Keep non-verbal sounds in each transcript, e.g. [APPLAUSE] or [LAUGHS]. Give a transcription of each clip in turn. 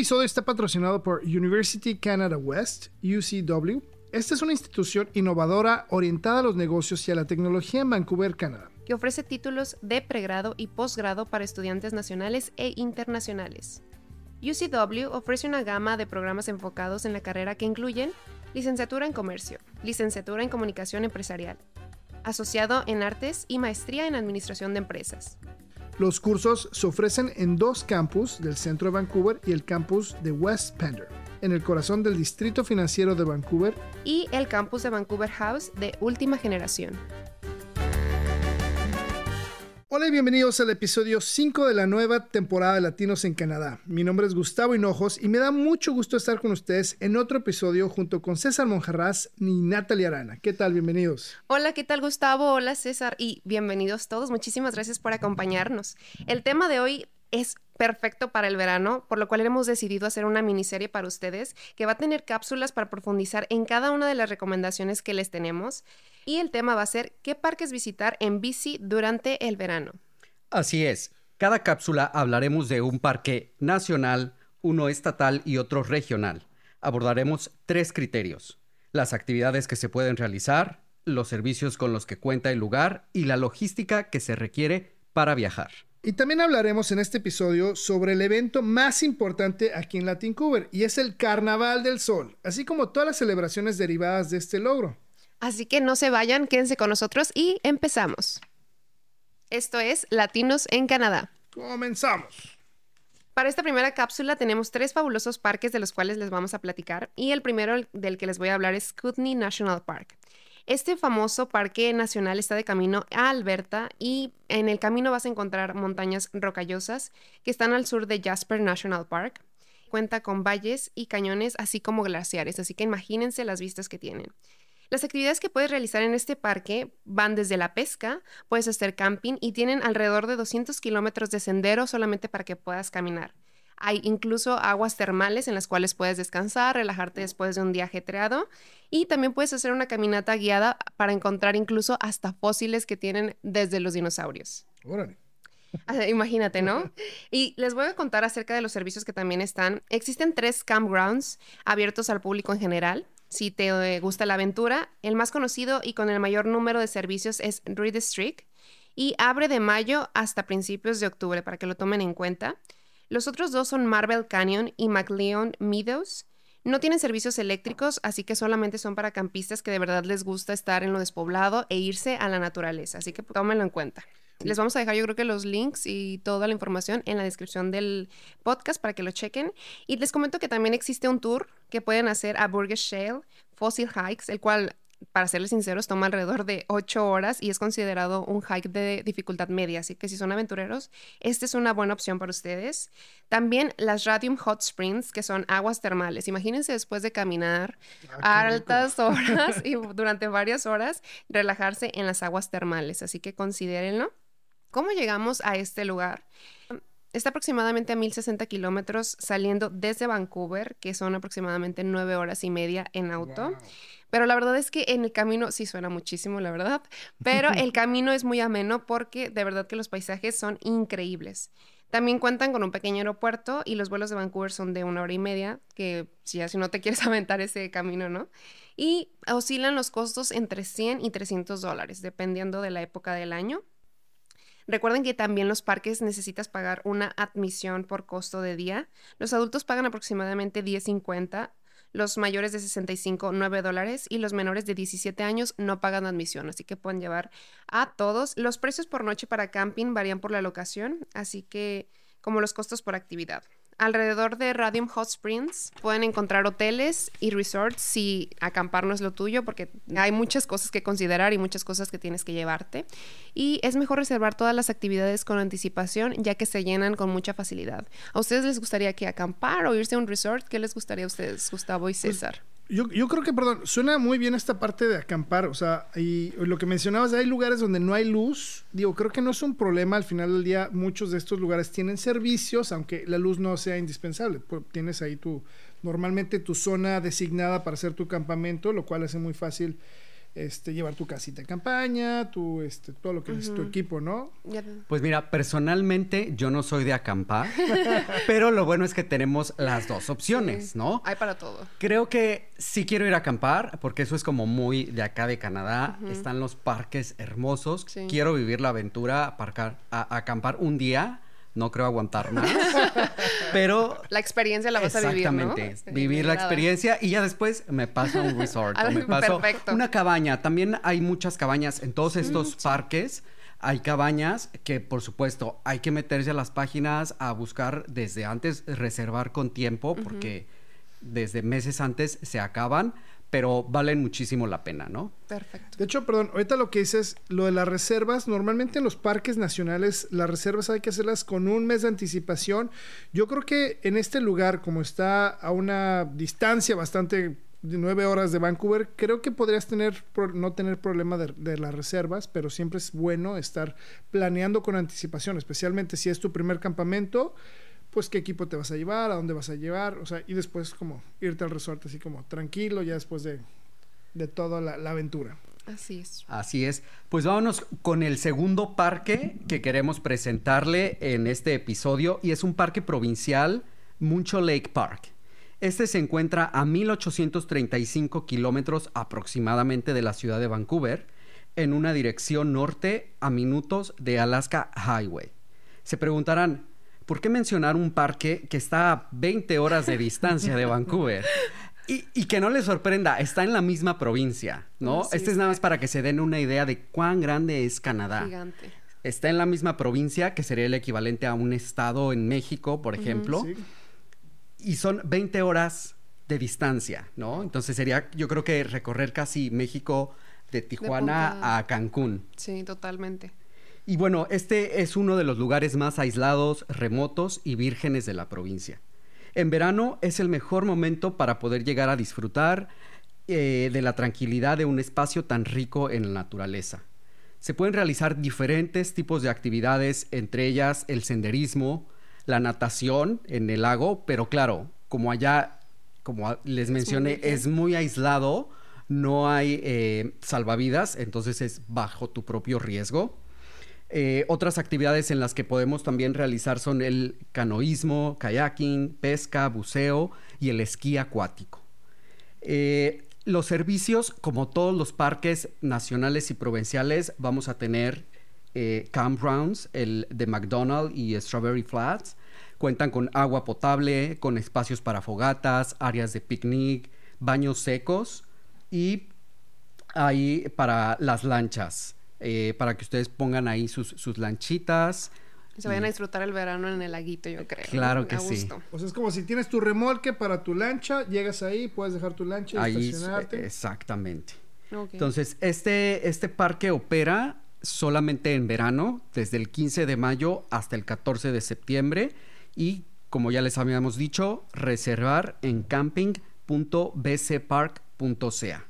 episodio está patrocinado por University Canada West, UCW. Esta es una institución innovadora orientada a los negocios y a la tecnología en Vancouver, Canadá. que ofrece títulos de pregrado y posgrado para estudiantes nacionales e internacionales. UCW ofrece una gama de programas enfocados en la carrera que incluyen licenciatura en comercio, licenciatura en comunicación empresarial, asociado en artes y maestría en administración de empresas. Los cursos se ofrecen en dos campus del centro de Vancouver y el campus de West Pender, en el corazón del distrito financiero de Vancouver. y el campus de Vancouver House de última generación. Hola y bienvenidos al episodio 5 de la nueva temporada de Latinos en Canadá. Mi nombre es Gustavo Hinojos y me da mucho gusto estar con ustedes en otro episodio junto con César Monjarraz y Natalia Arana. ¿Qué tal? Bienvenidos. Hola, ¿qué tal Gustavo? Hola César y bienvenidos todos. Muchísimas gracias por acompañarnos. El tema de hoy es perfecto para el verano, por lo cual hemos decidido hacer una miniserie para ustedes que va a tener cápsulas para profundizar en cada una de las recomendaciones que les tenemos. Y el tema va a ser qué parques visitar en bici durante el verano. Así es. Cada cápsula hablaremos de un parque nacional, uno estatal y otro regional. Abordaremos tres criterios. Las actividades que se pueden realizar, los servicios con los que cuenta el lugar y la logística que se requiere para viajar. Y también hablaremos en este episodio sobre el evento más importante aquí en Latincover y es el Carnaval del Sol, así como todas las celebraciones derivadas de este logro. Así que no se vayan, quédense con nosotros y empezamos. Esto es Latinos en Canadá. Comenzamos. Para esta primera cápsula tenemos tres fabulosos parques de los cuales les vamos a platicar y el primero del que les voy a hablar es Kootenay National Park. Este famoso parque nacional está de camino a Alberta y en el camino vas a encontrar montañas rocallosas que están al sur de Jasper National Park. Cuenta con valles y cañones así como glaciares, así que imagínense las vistas que tienen. Las actividades que puedes realizar en este parque van desde la pesca, puedes hacer camping y tienen alrededor de 200 kilómetros de sendero solamente para que puedas caminar. Hay incluso aguas termales en las cuales puedes descansar, relajarte después de un día ajetreado y también puedes hacer una caminata guiada para encontrar incluso hasta fósiles que tienen desde los dinosaurios. Órale. Ah, Imagínate, ¿no? [LAUGHS] Y les voy a contar acerca de los servicios que también están. Existen tres campgrounds abiertos al público en general. Si te eh, gusta la aventura, el más conocido y con el mayor número de servicios es Reed Street y abre de mayo hasta principios de octubre para que lo tomen en cuenta. Los otros dos son Marble Canyon y McLeod Meadows. No tienen servicios eléctricos, así que solamente son para campistas que de verdad les gusta estar en lo despoblado e irse a la naturaleza, así que tómenlo en cuenta. Les vamos a dejar yo creo que los links y toda la información en la descripción del podcast para que lo chequen. Y les comento que también existe un tour que pueden hacer a Burgess Shale Fossil Hikes, el cual, para serles sinceros, toma alrededor de 8 horas y es considerado un hike de dificultad media. Así que si son aventureros, esta es una buena opción para ustedes. También las Radium Hot Springs, que son aguas termales. Imagínense después de caminar Ah, rico. altas horas y durante varias horas, relajarse en las aguas termales. Así que considérenlo. ¿Cómo llegamos a este lugar? Está aproximadamente a 1060 kilómetros saliendo desde Vancouver, que son aproximadamente nueve horas y media en auto. Wow. Pero la verdad es que en el camino, sí suena muchísimo, la verdad, [LAUGHS] pero el camino es muy ameno porque de verdad que los paisajes son increíbles. También cuentan con un pequeño aeropuerto y los vuelos de Vancouver son de una hora y media, que si ya si no te quieres [LAUGHS] aventar ese camino, ¿no? Y oscilan los costos entre 100 y 300 dólares, dependiendo de la época del año. Recuerden que también los parques necesitas pagar una admisión por costo de día. Los adultos pagan aproximadamente 10.50, los mayores de 65, 9 dólares y los menores de 17 años no pagan admisión, así que pueden llevar a todos. Los precios por noche para camping varían por la locación, así que como los costos por actividad. Alrededor de Radium Hot Springs pueden encontrar hoteles y resorts si acampar no es lo tuyo, porque hay muchas cosas que considerar y muchas cosas que tienes que llevarte. Y es mejor reservar todas las actividades con anticipación, ya que se llenan con mucha facilidad. ¿A ustedes les gustaría que acampar o irse a un resort? ¿Qué les gustaría a ustedes, Gustavo y César? Yo, yo creo que, perdón, suena muy bien esta parte de acampar. O sea, y lo que mencionabas, hay lugares donde no hay luz. Digo, creo que no es un problema. Al final del día, muchos de estos lugares tienen servicios, aunque la luz no sea indispensable. Pues, tienes ahí tu, normalmente tu zona designada para hacer tu campamento, lo cual hace muy fácil este, llevar tu casita de campaña, tu, este, todo lo que es tu equipo, ¿no? Pues mira, personalmente yo no soy de acampar, [LAUGHS] pero lo bueno es que tenemos las dos opciones, ¿no? Hay para todo. Creo que sí quiero ir a acampar, porque eso es como muy de acá de Canadá. Están los parques hermosos. Quiero vivir la aventura, aparcar, a acampar un día no creo aguantar más. [LAUGHS] pero. La experiencia la vas a vivir. Exactamente. Vivir la experiencia y ya después me paso a un resort. [LAUGHS] me paso una cabaña. También hay muchas cabañas en todos estos parques. Hay cabañas que, por supuesto, hay que meterse a las páginas a buscar desde antes, reservar con tiempo, porque desde meses antes se acaban pero valen muchísimo la pena, ¿no? Perfecto. De hecho, perdón, ahorita lo que dices, lo de las reservas, normalmente en los parques nacionales las reservas hay que hacerlas con un mes de anticipación. Yo creo que en este lugar, como está a una distancia bastante de nueve horas de Vancouver, creo que podrías tener no tener problema de, de, las reservas, pero siempre es bueno estar planeando con anticipación, especialmente si es tu primer campamento pues qué equipo te vas a llevar, a dónde vas a llevar, o sea, y después como irte al resort así como tranquilo ya después de, de toda la, aventura. Así es. Así es. Pues vámonos con el segundo parque que queremos presentarle en este episodio y es un parque provincial, Muncho Lake Park. Este se encuentra a 1835 kilómetros aproximadamente de la ciudad de Vancouver, en una dirección norte a minutos de Alaska Highway. Se preguntarán, ¿por qué mencionar un parque que está a 20 horas de distancia de Vancouver? Y, que no les sorprenda, está en la misma provincia, ¿no? este es nada más para que se den una idea de cuán grande es Canadá. Gigante. Está en la misma provincia, que sería el equivalente a un estado en México, por ejemplo. Y son 20 horas de distancia, ¿no? Entonces sería, yo creo que recorrer casi México de Tijuana a Cancún. Sí, totalmente. Y bueno, este es uno de los lugares más aislados, remotos y vírgenes de la provincia. En verano es el mejor momento para poder llegar a disfrutar eh, de la tranquilidad de un espacio tan rico en la naturaleza. Se pueden realizar diferentes tipos de actividades, entre ellas el senderismo, la natación en el lago, pero claro, como allá, como les mencioné, es muy aislado, no hay eh, salvavidas, entonces es bajo tu propio riesgo. Eh, otras actividades en las que podemos también realizar son el canoísmo, kayaking, pesca, buceo y el esquí acuático. Eh, los servicios, como todos los parques nacionales y provinciales, vamos a tener eh, campgrounds, el de McDonald's y Strawberry Flats. Cuentan con agua potable, con espacios para fogatas, áreas de picnic, baños secos y ahí para las lanchas. Eh, para que ustedes pongan ahí sus, lanchitas. Se vayan a disfrutar el verano en el laguito, yo creo. Claro que sí. O sea, es como si tienes tu remolque para tu lancha, llegas ahí, puedes dejar tu lancha y estacionarte. Exactamente. Entonces, este, este parque opera solamente en verano, desde el 15 de mayo hasta el 14 de septiembre. Y como ya les habíamos dicho, reservar en camping.bcpark.ca.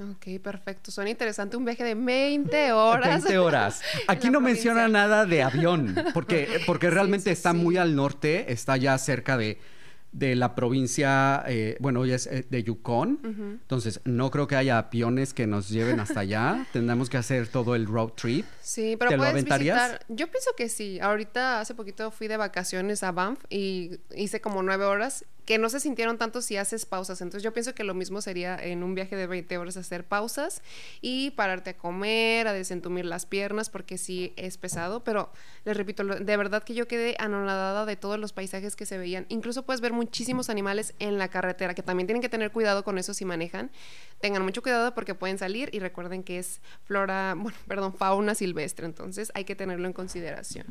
Ok, perfecto. Suena interesante un viaje de 20 horas. 20 horas. [LAUGHS] Aquí no menciona nada de avión, porque, [LAUGHS] porque realmente está muy al norte, está ya cerca de de la provincia, eh, bueno, hoy es eh, de Yukon, entonces no creo que haya aviones que nos lleven hasta allá, [LAUGHS] tendremos que hacer todo el road trip. Sí, pero puedes visitar, yo pienso que sí, ahorita hace poquito fui de vacaciones a Banff y hice como nueve horas que no se sintieron tanto si haces pausas. Entonces yo pienso que lo mismo sería en un viaje de 20 horas hacer pausas y pararte a comer, a desentumir las piernas, porque sí es pesado. Pero les repito, de verdad que yo quedé anonadada de todos los paisajes que se veían. Incluso puedes ver muchísimos animales en la carretera, que también tienen que tener cuidado con eso si manejan. Tengan mucho cuidado porque pueden salir y recuerden que es flora, [LAUGHS] bueno, perdón, fauna silvestre. Entonces hay que tenerlo en consideración.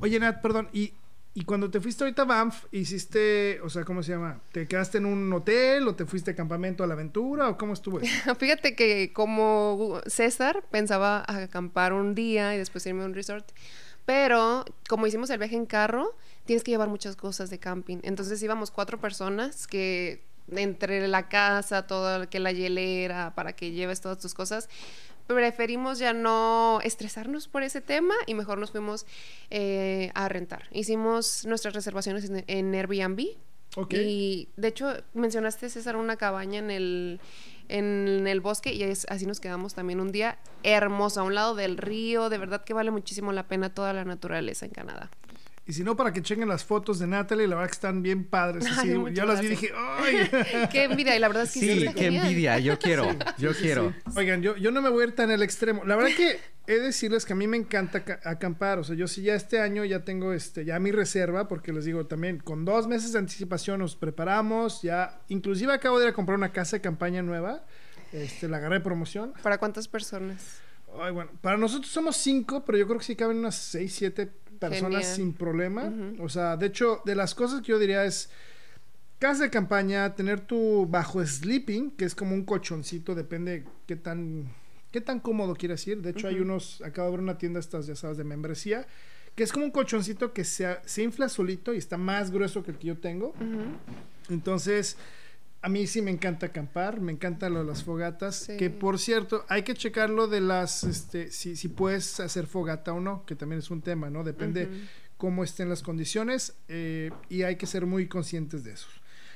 Oye, Nat, perdón, y y cuando te fuiste ahorita a Banff, hiciste, o sea, ¿cómo se llama? ¿Te quedaste en un hotel o te fuiste a campamento a la aventura o cómo estuvo [LAUGHS] Fíjate que como César pensaba acampar un día y después irme a un resort, pero como hicimos el viaje en carro, tienes que llevar muchas cosas de camping. Entonces íbamos cuatro personas que entre la casa, todo que la hielera, para que lleves todas tus cosas preferimos ya no estresarnos por ese tema y mejor nos fuimos eh, a rentar. Hicimos nuestras reservaciones en, Airbnb. Y de hecho, mencionaste, César, una cabaña en el, en el bosque y así nos quedamos también un día hermoso, a un lado del río. De verdad que vale muchísimo la pena toda la naturaleza en Canadá. Y si no, para que chequen las fotos de Natalie, la verdad que están bien padres. ya las vi y dije, ¡ay! [LAUGHS] qué envidia, y la verdad es que sí. Sí, qué envidia, yo [LAUGHS] quiero, yo quiero. Oigan, yo, yo no me voy a ir tan al extremo. La verdad que he de decirles que a mí me encanta acampar. O sea, yo sí ya este año ya tengo este, ya mi reserva, porque les digo también, con dos meses de anticipación nos preparamos. Ya, inclusive acabo de ir a comprar una casa de campaña nueva. Este, la agarré de promoción. ¿Para cuántas personas? Ay, bueno, para nosotros somos cinco, pero yo creo que sí caben unas seis, siete personas sin problema. O sea, de hecho, de las cosas que yo diría es casa de campaña, tener tu bajo sleeping, que es como un colchoncito, depende qué tan qué tan cómodo quieres ir. De hecho, hay unos, acabo de ver una tienda estas, ya sabes, de membresía, que es como un colchoncito que se, se infla solito y está más grueso que el que yo tengo. Entonces, a mí sí me encanta acampar, me encantan lo, las fogatas, que por cierto, hay que checar lo de las, este, si, si puedes hacer fogata o no, que también es un tema, ¿no? Depende cómo estén las condiciones eh, y hay que ser muy conscientes de eso.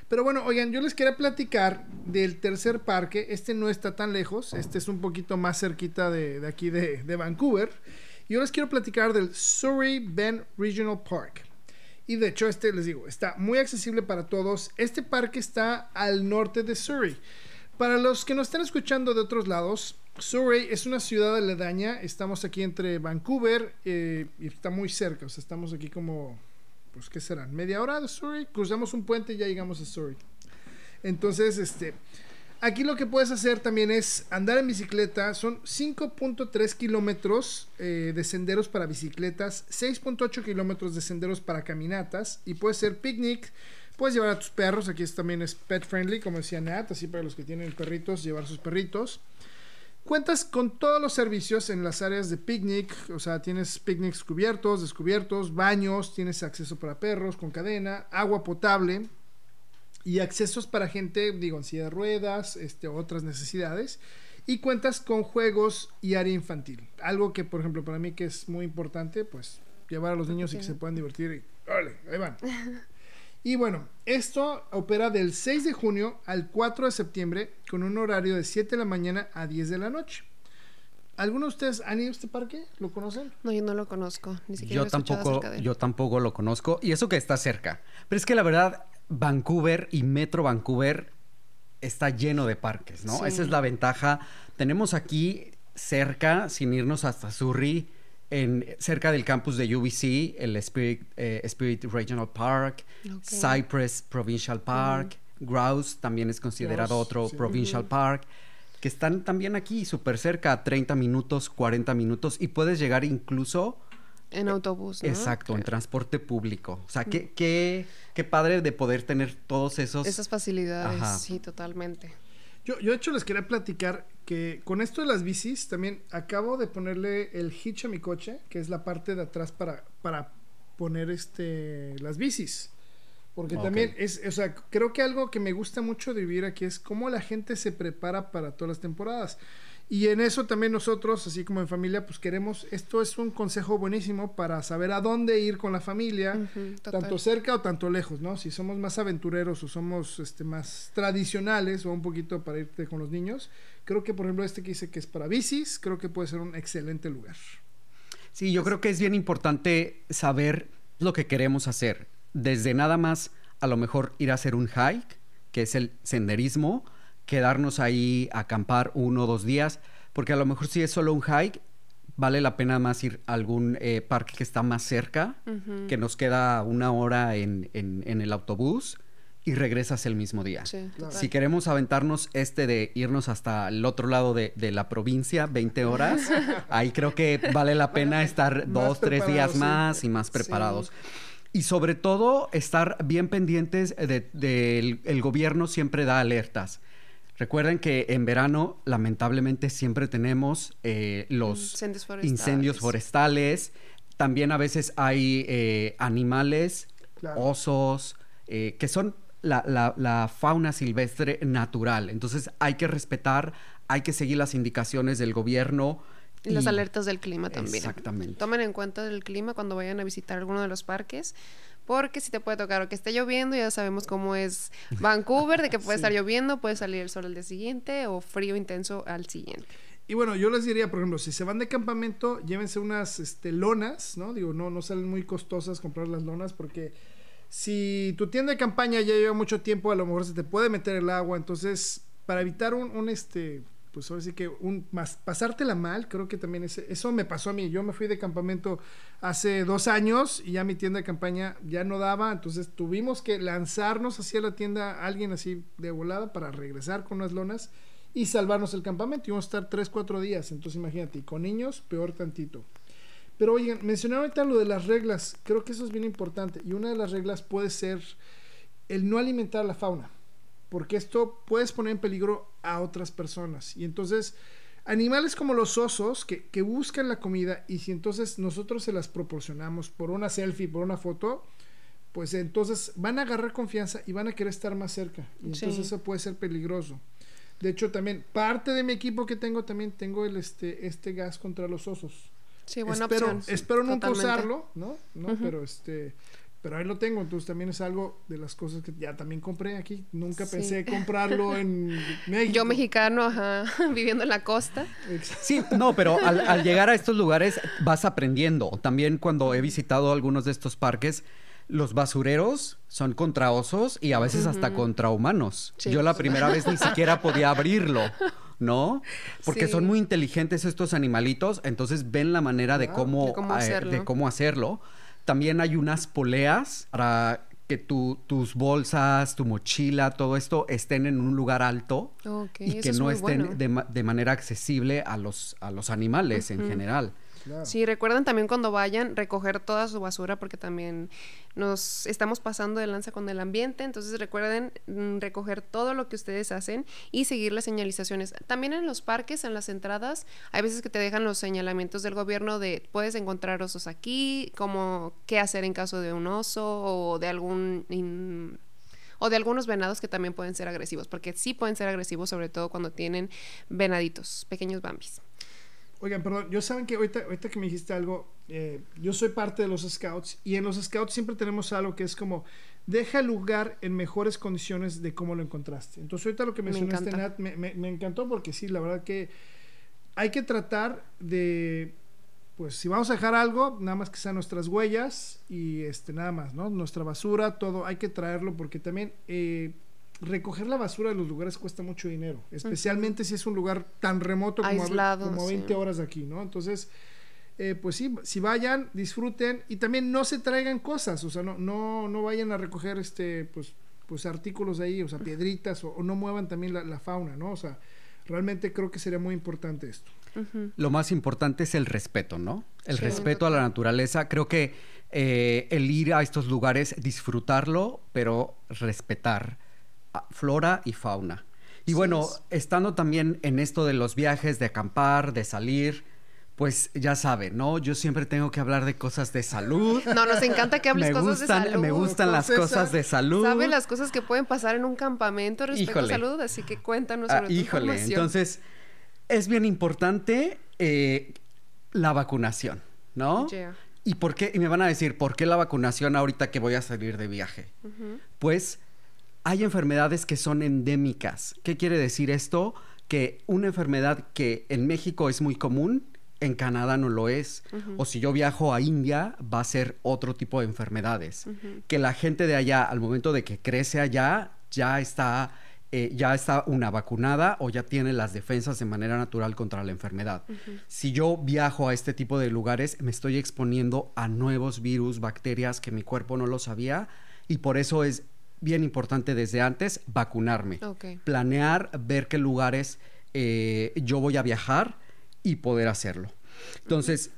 Pero bueno, oigan, yo les quería platicar del tercer parque, este no está tan lejos, este es un poquito más cerquita de, de aquí de, de Vancouver, y yo les quiero platicar del Surrey Bend Regional Park. Y de hecho, este les digo, está muy accesible para todos. Este parque está al norte de Surrey. Para los que nos están escuchando de otros lados, Surrey es una ciudad aledaña. Estamos aquí entre Vancouver eh, y está muy cerca. O sea, estamos aquí como, pues, ¿qué serán? Media hora de Surrey. Cruzamos un puente y ya llegamos a Surrey. Entonces, este, Aquí lo que puedes hacer también es andar en bicicleta. Son 5.3 kilómetros eh, de senderos para bicicletas, 6.8 kilómetros de senderos para caminatas y puede ser picnic. Puedes llevar a tus perros, aquí también es pet friendly, como decía Nat, así para los que tienen perritos, llevar sus perritos. Cuentas con todos los servicios en las áreas de picnic, o sea, tienes picnics cubiertos, descubiertos, baños, tienes acceso para perros con cadena, agua potable, y accesos para gente, digo, en silla de ruedas, este, otras necesidades. Y cuentas con juegos y área infantil. Algo que, por ejemplo, para mí que es muy importante, pues llevar a los niños y que se puedan divertir. Y, ¡Vale! Ahí van. [LAUGHS] y bueno, esto opera del 6 de junio al 4 de septiembre con un horario de 7 de la mañana a 10 de la noche. ¿Alguno de ustedes han ido a este parque? ¿Lo conocen? No, yo no lo conozco. Ni siquiera yo tampoco, yo tampoco lo conozco. Y eso que está cerca. Pero es que la verdad, Vancouver y Metro Vancouver está lleno de parques, ¿no? Esa es la ventaja. Tenemos aquí cerca, sin irnos hasta Surrey, en, cerca del campus de UBC, el Spirit, eh, Spirit Regional Park, Cypress Provincial Park, Grouse también es considerado otro Provincial Park, que están también aquí súper cerca, 30 minutos, 40 minutos, y puedes llegar incluso en autobús, ¿no? Exacto, en transporte público. O sea, qué, qué, qué padre de poder tener todos esos... Esas facilidades, sí, totalmente. Yo, yo, de hecho, les quería platicar que con esto de las bicis, también acabo de ponerle el hitch a mi coche, que es la parte de atrás para, para poner este, las bicis. Porque también es, o sea, creo que algo que me gusta mucho de vivir aquí es cómo la gente se prepara para todas las temporadas. Y en eso también nosotros, así como en familia, pues queremos, esto es un consejo buenísimo para saber a dónde ir con la familia, tanto cerca o tanto lejos, ¿no? Si somos más aventureros o somos este, más tradicionales o un poquito para irte con los niños, creo que por ejemplo este que dice que es para bicis, creo que puede ser un excelente lugar. Sí, yo creo que es bien importante saber lo que queremos hacer. Desde nada más a lo mejor ir a hacer un hike, que es el senderismo, quedarnos ahí a acampar uno o dos días, porque a lo mejor si es solo un hike, vale la pena más ir a algún eh, parque que está más cerca, que nos queda una hora en, en, el autobús y regresas el mismo día. Si queremos aventarnos este de irnos hasta el otro lado de, de la provincia, 20 horas, [LAUGHS] ahí creo que vale la pena estar dos, tres días más y más preparados. Y sobre todo estar bien pendientes del de, el gobierno siempre da alertas. Recuerden que en verano, lamentablemente, siempre tenemos eh, los incendios forestales. También a veces hay eh, animales, osos, eh, que son la, fauna silvestre natural. Entonces hay que respetar, hay que seguir las indicaciones del gobierno. Y, las alertas del clima también. Exactamente. Tomen en cuenta el clima cuando vayan a visitar alguno de los parques porque si te puede tocar o que esté lloviendo, ya sabemos cómo es [LAUGHS] Vancouver, de que puede estar lloviendo, puede salir el sol el día siguiente o frío intenso al siguiente. Y bueno, yo les diría, por ejemplo, si se van de campamento, llévense unas este, lonas, ¿no? Digo, no, no salen muy costosas comprar las lonas porque si tu tienda de campaña ya lleva mucho tiempo, a lo mejor se te puede meter el agua. Entonces, para evitar un, un este, pues ahora sí que un, más, pasártela mal, creo que también ese, eso me pasó a mí. Yo me fui de campamento hace dos años y ya mi tienda de campaña ya no daba, entonces tuvimos que lanzarnos hacia la tienda, alguien así de volada, para regresar con unas lonas y salvarnos el campamento. Íbamos a estar tres, cuatro días, entonces imagínate, y con niños, peor tantito. Pero oigan, mencionaron ahorita lo de las reglas, creo que eso es bien importante, y una de las reglas puede ser el no alimentar la fauna porque esto puedes poner en peligro a otras personas. Y entonces, animales como los osos que, que, buscan la comida y si entonces nosotros se las proporcionamos por una selfie, por una foto, pues entonces van a agarrar confianza y van a querer estar más cerca. Y entonces sí. eso puede ser peligroso. De hecho, también parte de mi equipo que tengo, también tengo el, este, este gas contra los osos. Sí, buena espero, opción. Espero nunca usarlo, ¿no? ¿no? Uh -huh. Pero este pero ahí lo tengo, entonces también es algo de las cosas que ya también compré aquí. Nunca sí. pensé comprarlo [LAUGHS] en México. Yo mexicano, ajá, [LAUGHS] viviendo en la costa. Sí, no, pero al, al, llegar a estos lugares vas aprendiendo. También cuando he visitado algunos de estos parques, los basureros son contra osos y a veces uh -huh. hasta contra humanos. Sí. Yo la primera vez ni siquiera podía abrirlo. ¿no? Porque sí. son muy inteligentes estos animalitos, entonces ven la manera de cómo, de cómo hacerlo. Eh, de cómo hacerlo. También hay unas poleas para que tu, tus bolsas, tu mochila, todo esto estén en un lugar alto okay, y que no estén bueno. de, de, manera accesible a los, a los animales uh -huh. en general. Sí, recuerden también cuando vayan recoger toda su basura porque también nos estamos pasando de lanza con el ambiente, entonces recuerden mm, recoger todo lo que ustedes hacen y seguir las señalizaciones. También en los parques, en las entradas, hay veces que te dejan los señalamientos del gobierno de puedes encontrar osos aquí, como qué hacer en caso de un oso o de algún o de algunos venados que también pueden ser agresivos, porque sí pueden ser agresivos, sobre todo cuando tienen venaditos, pequeños bambis. Oigan, perdón, yo saben que ahorita, ahorita que me dijiste algo, eh, yo soy parte de los scouts y en los scouts siempre tenemos algo que es como, deja el lugar en mejores condiciones de cómo lo encontraste. Entonces ahorita lo que mencionaste, me, Nat, me, me, me encantó porque sí, la verdad que hay que tratar de, pues si vamos a dejar algo, nada más que sean nuestras huellas y este nada más, ¿no? Nuestra basura, todo, hay que traerlo porque también... Eh, recoger la basura de los lugares cuesta mucho dinero, especialmente uh -huh. si es un lugar tan remoto como, Aislado, a, como a 20 sí. horas de aquí, ¿no? Entonces, eh, pues sí, si vayan, disfruten y también no se traigan cosas, o sea, no, no, no vayan a recoger este, pues, pues artículos de ahí, o sea, piedritas, o, o no muevan también la, la, fauna, ¿no? O sea, realmente creo que sería muy importante esto. Uh -huh. Lo más importante es el respeto, ¿no? El sí, respeto a la naturaleza. Creo que eh, el ir a estos lugares, disfrutarlo, pero respetar flora y fauna. Y bueno, es. estando también en esto de los viajes, de acampar, de salir, pues ya saben, ¿no? Yo siempre tengo que hablar de cosas de salud. No, nos encanta que hables [LAUGHS] me cosas gustan, de salud. Me gustan las cosas de salud. Sabe las cosas que pueden pasar en un campamento respecto híjole. a salud, así que cuéntanos sobre ah, Híjole, entonces es bien importante eh, la vacunación, ¿no? Yeah. ¿Y por qué? Y me van a decir, ¿por qué la vacunación ahorita que voy a salir de viaje? Uh -huh. Pues hay enfermedades que son endémicas. ¿Qué quiere decir esto? Que una enfermedad que en México es muy común, en Canadá no lo es. Uh -huh. O si yo viajo a India, va a ser otro tipo de enfermedades. Uh -huh. Que la gente de allá, al momento de que crece allá, ya está, eh, ya está una vacunada o ya tiene las defensas de manera natural contra la enfermedad. Uh -huh. Si yo viajo a este tipo de lugares, me estoy exponiendo a nuevos virus, bacterias que mi cuerpo no lo sabía y por eso es bien importante desde antes vacunarme, okay. planear, ver qué lugares eh, yo voy a viajar y poder hacerlo. Entonces,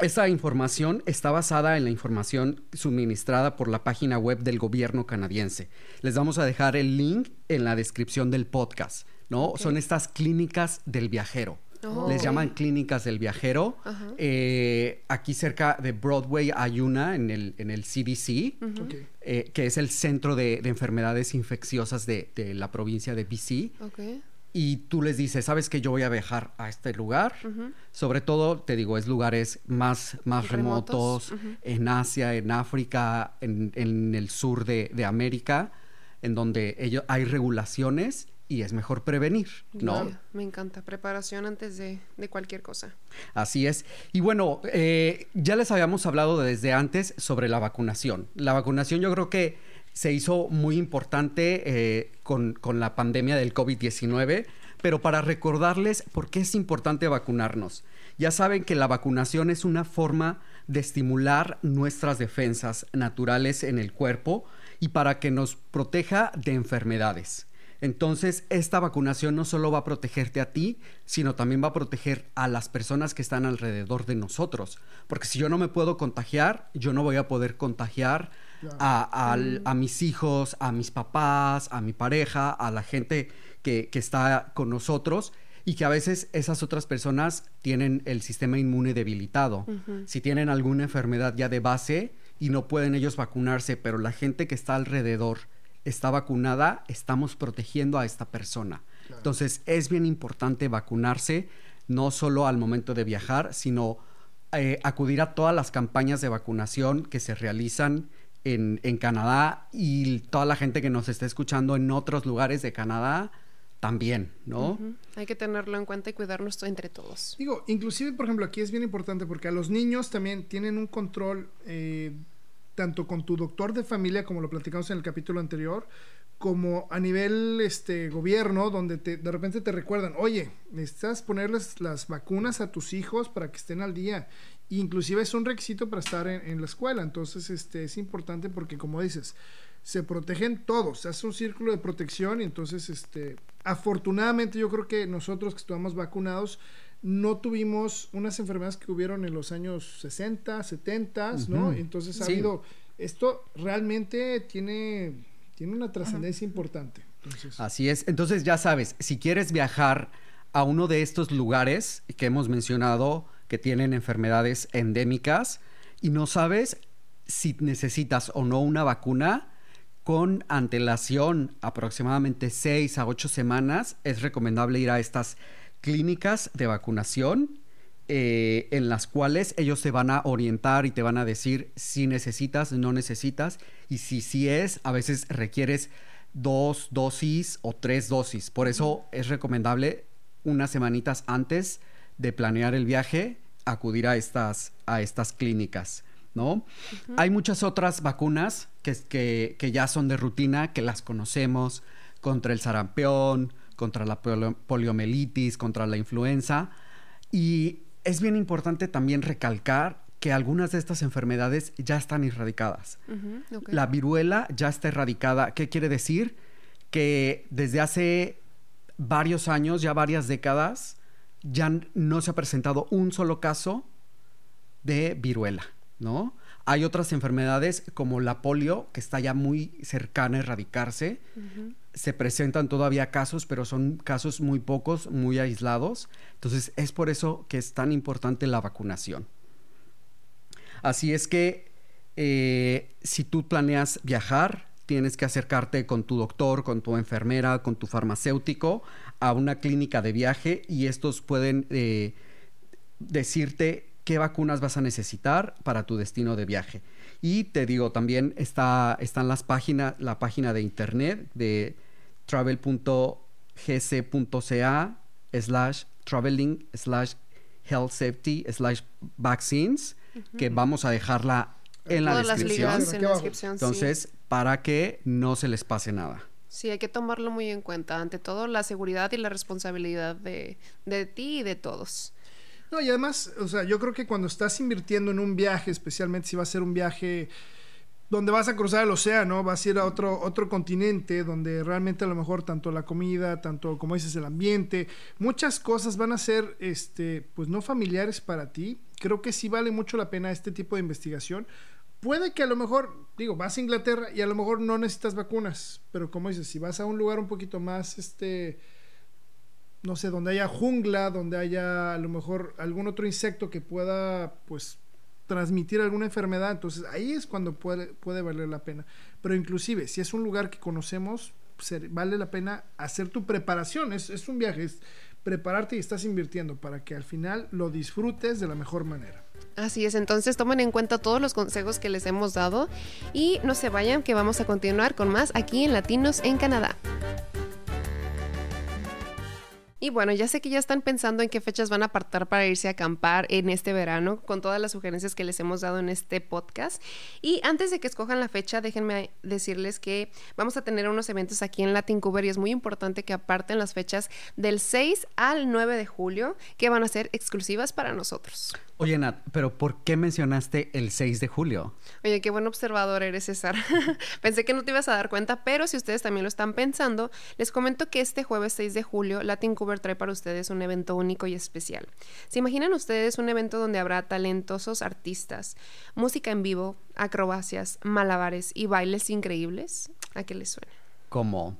esa información está basada en la información suministrada por la página web del gobierno canadiense. Les vamos a dejar el link en la descripción del podcast, ¿no? Okay. Son estas clínicas del viajero. Oh. Les llaman clínicas del viajero. Uh -huh. eh, aquí cerca de Broadway hay una en el, en el CDC, uh -huh. okay. eh, que es el centro de, de enfermedades infecciosas de, de, la provincia de BC. Okay. y tú les dices, sabes que yo voy a viajar a este lugar, sobre todo, te digo, es lugares más, más remotos, en Asia, en África, en, en el sur de, de, América, en donde ellos, hay regulaciones y es mejor prevenir, ¿no? me encanta, preparación antes de, de, cualquier cosa. Así es. Y bueno, eh, ya les habíamos hablado desde antes sobre la vacunación. La vacunación yo creo que se hizo muy importante eh, con, con, la pandemia del COVID-19, pero para recordarles por qué es importante vacunarnos. Ya saben que la vacunación es una forma de estimular nuestras defensas naturales en el cuerpo y para que nos proteja de enfermedades. Entonces, esta vacunación no solo va a protegerte a ti, sino también va a proteger a las personas que están alrededor de nosotros. Porque si yo no me puedo contagiar, yo no voy a poder contagiar a, a, mis hijos, a mis papás, a mi pareja, a la gente que, que, está con nosotros y que a veces esas otras personas tienen el sistema inmune debilitado. Si tienen alguna enfermedad ya de base y no pueden ellos vacunarse, pero la gente que está alrededor está vacunada, estamos protegiendo a esta persona. Entonces es bien importante vacunarse, no solo al momento de viajar, sino eh, acudir a todas las campañas de vacunación que se realizan en, en, Canadá y toda la gente que nos está escuchando en otros lugares de Canadá también, ¿no? Hay que tenerlo en cuenta y cuidarnos entre todos. Digo, inclusive, por ejemplo, aquí es bien importante porque a los niños también tienen un control eh, tanto con tu doctor de familia, como lo platicamos en el capítulo anterior, como a nivel este gobierno, donde te, de repente te recuerdan, oye, necesitas ponerles las vacunas a tus hijos para que estén al día inclusive es un requisito para estar en, la escuela. Entonces, este es importante porque, como dices, se protegen todos, hace un círculo de protección y entonces, este, afortunadamente yo creo que nosotros que estamos vacunados no tuvimos unas enfermedades que hubieron en los años 60, 70, ¿no? Entonces ha habido, esto realmente tiene, tiene una trascendencia importante. Así es, entonces ya sabes, si quieres viajar a uno de estos lugares que hemos mencionado, que tienen enfermedades endémicas y no sabes si necesitas o no una vacuna, con antelación aproximadamente 6 a 8 semanas es recomendable ir a estas clínicas de vacunación eh, en las cuales ellos te van a orientar y te van a decir si necesitas, no necesitas y si sí es, a veces requieres dos dosis o tres dosis. Por eso es recomendable unas semanitas antes de planear el viaje, acudir a estas, a estas clínicas, ¿no? Hay muchas otras vacunas que, que, ya son de rutina, que las conocemos, contra el sarampión, contra la poliomielitis, contra la influenza. Y es bien importante también recalcar que algunas de estas enfermedades ya están erradicadas. La viruela ya está erradicada. ¿Qué quiere decir? Que desde hace varios años, ya varias décadas, ya no se ha presentado un solo caso de viruela, ¿no? Hay otras enfermedades como la polio, que está ya muy cercana a erradicarse. Se presentan todavía casos, pero son casos muy pocos, muy aislados. Entonces es por eso que es tan importante la vacunación. Así es que eh, si tú planeas viajar, tienes que acercarte con tu doctor, con tu enfermera, con tu farmacéutico a una clínica de viaje y estos pueden eh, decirte qué vacunas vas a necesitar para tu destino de viaje. Y te digo, también está, están las páginas, la página de internet de travel.gc.ca slash traveling slash health safety slash vaccines, que vamos a dejarla en la descripción. Entonces, para que no se les pase nada. Sí, hay que tomarlo muy en cuenta. Ante todo, la seguridad y la responsabilidad de, de ti y de todos. No, y además, o sea, yo creo que cuando estás invirtiendo en un viaje, especialmente si va a ser un viaje donde vas a cruzar el océano, vas a ir a otro, otro continente, donde realmente a lo mejor tanto la comida, tanto como dices el ambiente, muchas cosas van a ser, este, pues no familiares para ti. Creo que sí vale mucho la pena este tipo de investigación, Puede que a lo mejor, digo, vas a Inglaterra y a lo mejor no necesitas vacunas, pero como dices, si vas a un lugar un poquito más, este, no sé, donde haya jungla, donde haya a lo mejor algún otro insecto que pueda, pues, transmitir alguna enfermedad, entonces ahí es cuando puede, puede valer la pena. Pero inclusive, si es un lugar que conocemos, vale la pena hacer tu preparación. Es, es un viaje, es prepararte y estás invirtiendo para que al final lo disfrutes de la mejor manera. Así es, entonces tomen en cuenta todos los consejos que les hemos dado y no se vayan que vamos a continuar con más aquí en Latinos en Canadá. Y bueno, ya sé que ya están pensando en qué fechas van a apartar para irse a acampar en este verano, con todas las sugerencias que les hemos dado en este podcast. Y antes de que escojan la fecha, déjenme decirles que vamos a tener unos eventos aquí en Latin Cover y es muy importante que aparten las fechas del 6 al 9 de julio, que van a ser exclusivas para nosotros. Oye, Nat, pero ¿por qué mencionaste el 6 de julio? Oye, qué buen observador eres, César. [LAUGHS] Pensé que no te ibas a dar cuenta, pero si ustedes también lo están pensando, les comento que este jueves 6 de julio Latin Cover trae para ustedes un evento único y especial. ¿Se imaginan ustedes un evento donde habrá talentosos artistas, música en vivo, acrobacias, malabares y bailes increíbles? ¿A qué les suena? Como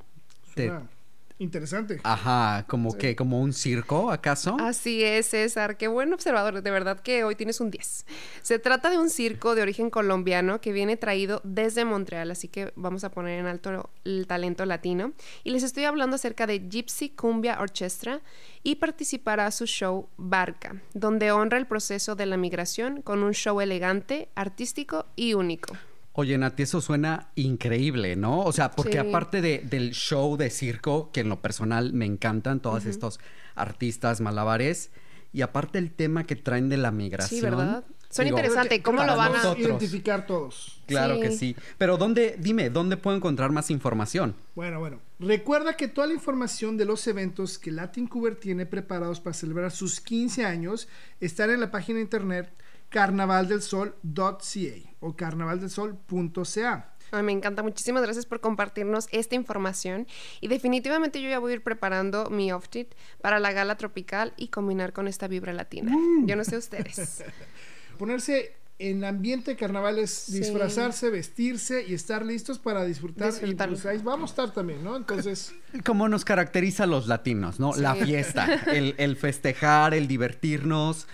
Interesante. Ajá, como que, como un circo, ¿acaso? Así es, César. Qué buen observador. De verdad que hoy tienes un 10. Se trata de un circo de origen colombiano que viene traído desde Montreal, así que vamos a poner en alto el talento latino. Y les estoy hablando acerca de Gypsy Cumbia Orchestra y participará su show Barca, donde honra el proceso de la migración con un show elegante, artístico y único. Oye, Nati, eso suena increíble, ¿no? O sea, porque aparte de, del show de circo, que en lo personal me encantan todos estos artistas malabares, y aparte el tema que traen de la migración. Sí, ¿verdad? Son interesantes. ¿Cómo lo van a identificar todos? Claro que sí. Pero dónde, dime, ¿dónde puedo encontrar más información? Bueno, bueno. Recuerda que toda la información de los eventos que Latin Cover tiene preparados para celebrar sus 15 años están en la página de internet carnavaldelsol.ca o carnavaldelsol.ca. me encanta. Muchísimas gracias por compartirnos esta información. Y definitivamente yo ya voy a ir preparando mi outfit para la gala tropical y combinar con esta vibra latina. Mm. Yo no sé ustedes. [LAUGHS] Ponerse en ambiente carnaval es disfrazarse, vestirse y estar listos para disfrutar. Y pues ahí vamos a estar también, ¿no? Entonces. [LAUGHS] Como nos caracteriza a los latinos, ¿no? La fiesta, [LAUGHS] el, el festejar, el divertirnos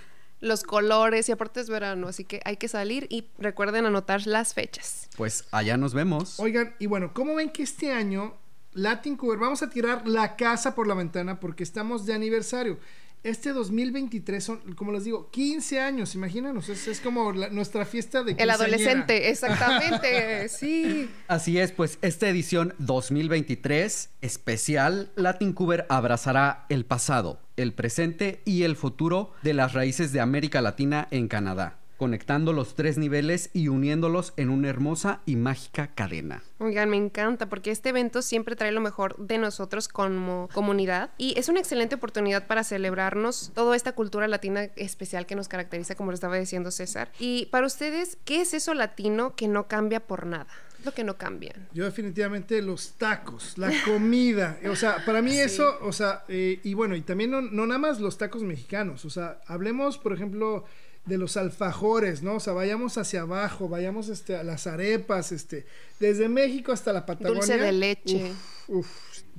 los colores y aparte es verano, así que hay que salir y recuerden anotar las fechas. Pues allá nos vemos. Oigan, y bueno, ¿cómo ven que este año Latin Cover vamos a tirar la casa por la ventana porque estamos de aniversario? este 2023 son, como les digo, 15 años, imagínanos, es, como nuestra fiesta de El adolescente, [LAUGHS] exactamente, sí. Así es, pues esta edición 2023 especial, Latin Cover abrazará el pasado, el presente y el futuro de las raíces de América Latina en Canadá conectando los tres niveles y uniéndolos en una hermosa y mágica cadena. Oigan, me encanta porque este evento siempre trae lo mejor de nosotros como comunidad y es una excelente oportunidad para celebrarnos toda esta cultura latina especial que nos caracteriza, como lo estaba diciendo César. Y para ustedes, ¿qué es eso latino que no cambia por nada? Lo que no cambian. Yo definitivamente los tacos, la comida, o sea, para mí [LAUGHS] eso, o sea, eh, y bueno, y también no, no, nada más los tacos mexicanos, o sea, hablemos, por ejemplo, de los alfajores, ¿no? O sea, vayamos hacia abajo, vayamos este, a las arepas, este, desde México hasta la Patagonia. Dulce de leche.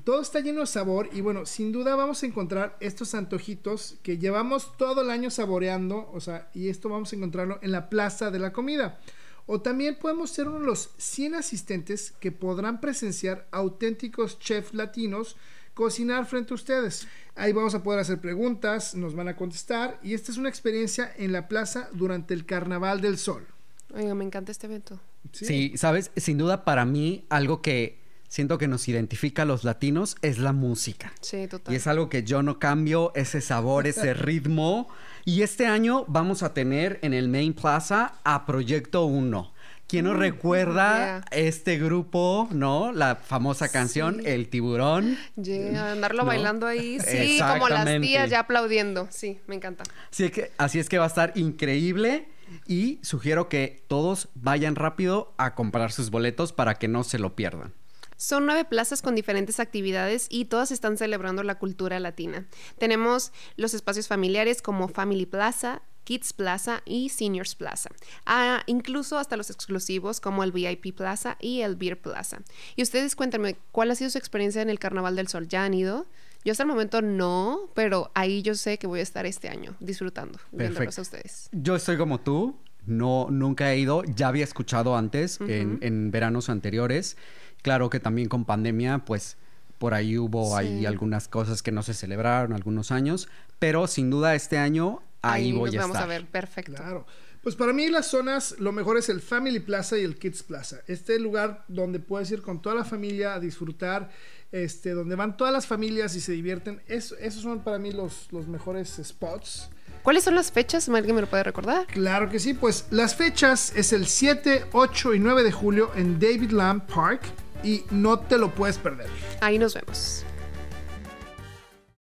Todo está lleno de sabor y bueno, sin duda vamos a encontrar estos antojitos que llevamos todo el año saboreando, o sea, y esto vamos a encontrarlo en la plaza de la comida. O también podemos ser uno de los 100 asistentes que podrán presenciar auténticos chefs latinos cocinar frente a ustedes. Ahí vamos a poder hacer preguntas, nos van a contestar y esta es una experiencia en la plaza durante el Carnaval del Sol. Oiga, me encanta este evento. Sí. sabes, sin duda para mí algo que siento que nos identifica a los latinos es la música. Sí, total. Y es algo que yo no cambio, ese sabor, ese [LAUGHS] ritmo. Y este año vamos a tener en el Main Plaza a Proyecto 1. ¿Quién no recuerda este grupo, no? La famosa canción El Tiburón. Yeah, [LAUGHS] andarlo bailando ahí, sí, como las tías ya aplaudiendo. Sí, me encanta. Sí, que, así es que va a estar increíble y sugiero que todos vayan rápido a comprar sus boletos para que no se lo pierdan. Son nueve plazas con diferentes actividades y todas están celebrando la cultura latina. Tenemos los espacios familiares como Family Plaza, Kids Plaza y Seniors Plaza. Ah, incluso hasta los exclusivos como el VIP Plaza y el Beer Plaza. Y ustedes cuéntenme, ¿cuál ha sido su experiencia en el Carnaval del Sol? ¿Ya han ido? Yo hasta el momento no, pero ahí yo sé que voy a estar este año disfrutando viéndolos a ustedes. Yo estoy como tú, no, nunca he ido, ya había escuchado antes en, en veranos anteriores Claro que también con pandemia, pues por ahí hubo ahí algunas cosas que no se celebraron algunos años, pero sin duda este año ahí, voy nos a vamos estar. a ver, perfecto. Claro. Pues para mí las zonas, lo mejor es el Family Plaza y el Kids Plaza. Este lugar donde puedes ir con toda la familia a disfrutar, este, donde van todas las familias y se divierten. Es- esos son para mí los, los mejores spots. ¿Cuáles son las fechas? ¿Alguien me lo puede recordar? Claro que sí, pues las fechas es el 7, 8 y 9 de julio en David Lamb Park y no te lo puedes perder. Ahí nos vemos.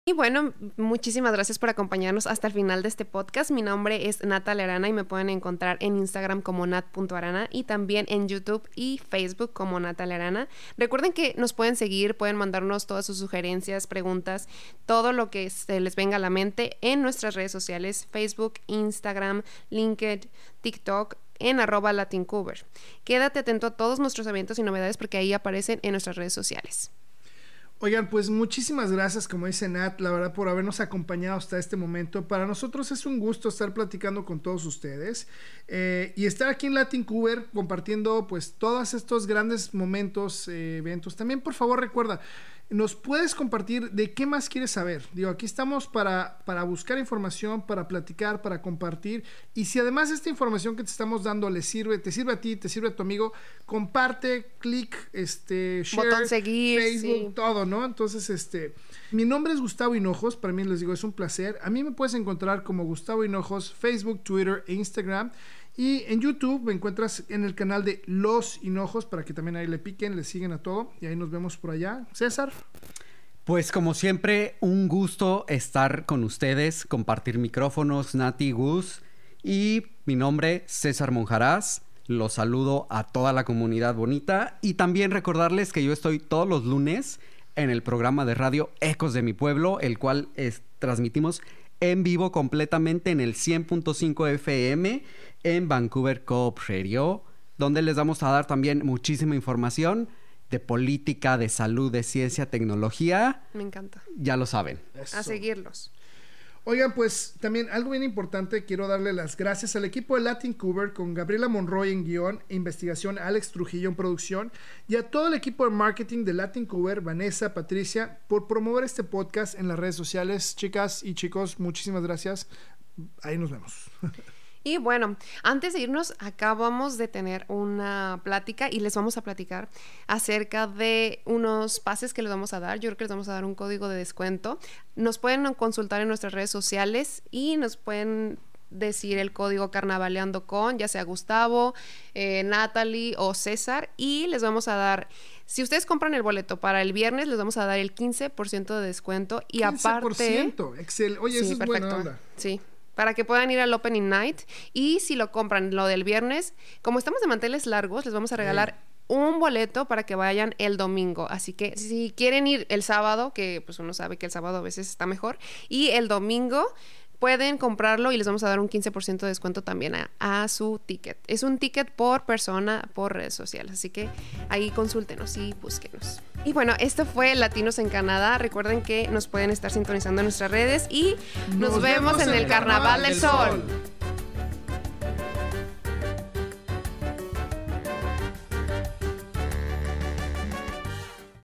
Y bueno, muchísimas gracias por acompañarnos hasta el final de este podcast. Mi nombre es Natalia Arana y me pueden encontrar en Instagram como nat.arana y también en YouTube y Facebook como Natalia Arana. Recuerden que nos pueden seguir, pueden mandarnos todas sus sugerencias, preguntas, todo lo que se les venga a la mente en nuestras redes sociales, Facebook, Instagram, LinkedIn, TikTok en arroba latincover. Quédate atento a todos nuestros eventos y novedades porque ahí aparecen en nuestras redes sociales. Oigan, pues muchísimas gracias, como dice Nat, la verdad, por habernos acompañado hasta este momento. Para nosotros es un gusto estar platicando con todos ustedes eh, y estar aquí en Latin Cover compartiendo pues todos estos grandes momentos, eh, eventos. También, por favor, recuerda, nos puedes compartir de qué más quieres saber. Digo, aquí estamos para, para buscar información, para platicar, para compartir. Y si además esta información que te estamos dando le sirve, te sirve a ti, te sirve a tu amigo, comparte, clic, este, share, Botón seguir, Facebook, sí. todo, ¿no? Entonces, este, mi nombre es Gustavo Hinojos, para mí les digo, es un placer. A mí me puedes encontrar como Gustavo Hinojos, Facebook, Twitter e Instagram. Y en YouTube me encuentras en el canal de Los Hinojos para que también ahí le piquen, le siguen a todo y ahí nos vemos por allá. César. Pues como siempre, un gusto estar con ustedes, compartir micrófonos, Nati Gus y mi nombre César Monjarás. Los saludo a toda la comunidad bonita y también recordarles que yo estoy todos los lunes en el programa de radio Ecos de mi pueblo, el cual es- transmitimos en vivo completamente en el 100.5 FM en Vancouver Coop Radio, donde les vamos a dar también muchísima información de política, de salud, de ciencia, tecnología. Me encanta. Ya lo saben. A seguirlos. Oigan, pues también algo bien importante, quiero darle las gracias al equipo de Latin Cover con Gabriela Monroy en guion e investigación, Alex Trujillo en producción y a todo el equipo de marketing de Latin Cover, Vanessa, Patricia, por promover este podcast en las redes sociales. Chicas y chicos, muchísimas gracias. Ahí nos vemos. [LAUGHS] Y bueno, antes de irnos, acabamos de tener una plática y les vamos a platicar acerca de unos pases que les vamos a dar. Yo creo que les vamos a dar un código de descuento. Nos pueden consultar en nuestras redes sociales y nos pueden decir el código carnavaleando con, ya sea Gustavo, eh, Natalie o César, y les vamos a dar, si ustedes compran el boleto para el viernes, les vamos a dar el 15% de descuento y aparte... 15%. Excel. Oye, eso es buena onda. Sí, para que puedan ir al Opening Night. Y si lo compran lo del viernes, como estamos de manteles largos, les vamos a regalar un boleto para que vayan el domingo. Así que si quieren ir el sábado, que pues uno sabe que el sábado a veces está mejor, y el domingo pueden comprarlo y les vamos a dar un 15% de descuento también a, a su ticket. Es un ticket por persona por redes sociales, así que ahí consúltenos y búsquenos. Y bueno, esto fue Latinos en Canadá. Recuerden que nos pueden estar sintonizando en nuestras redes y nos, vemos, en el Carnaval del Sol.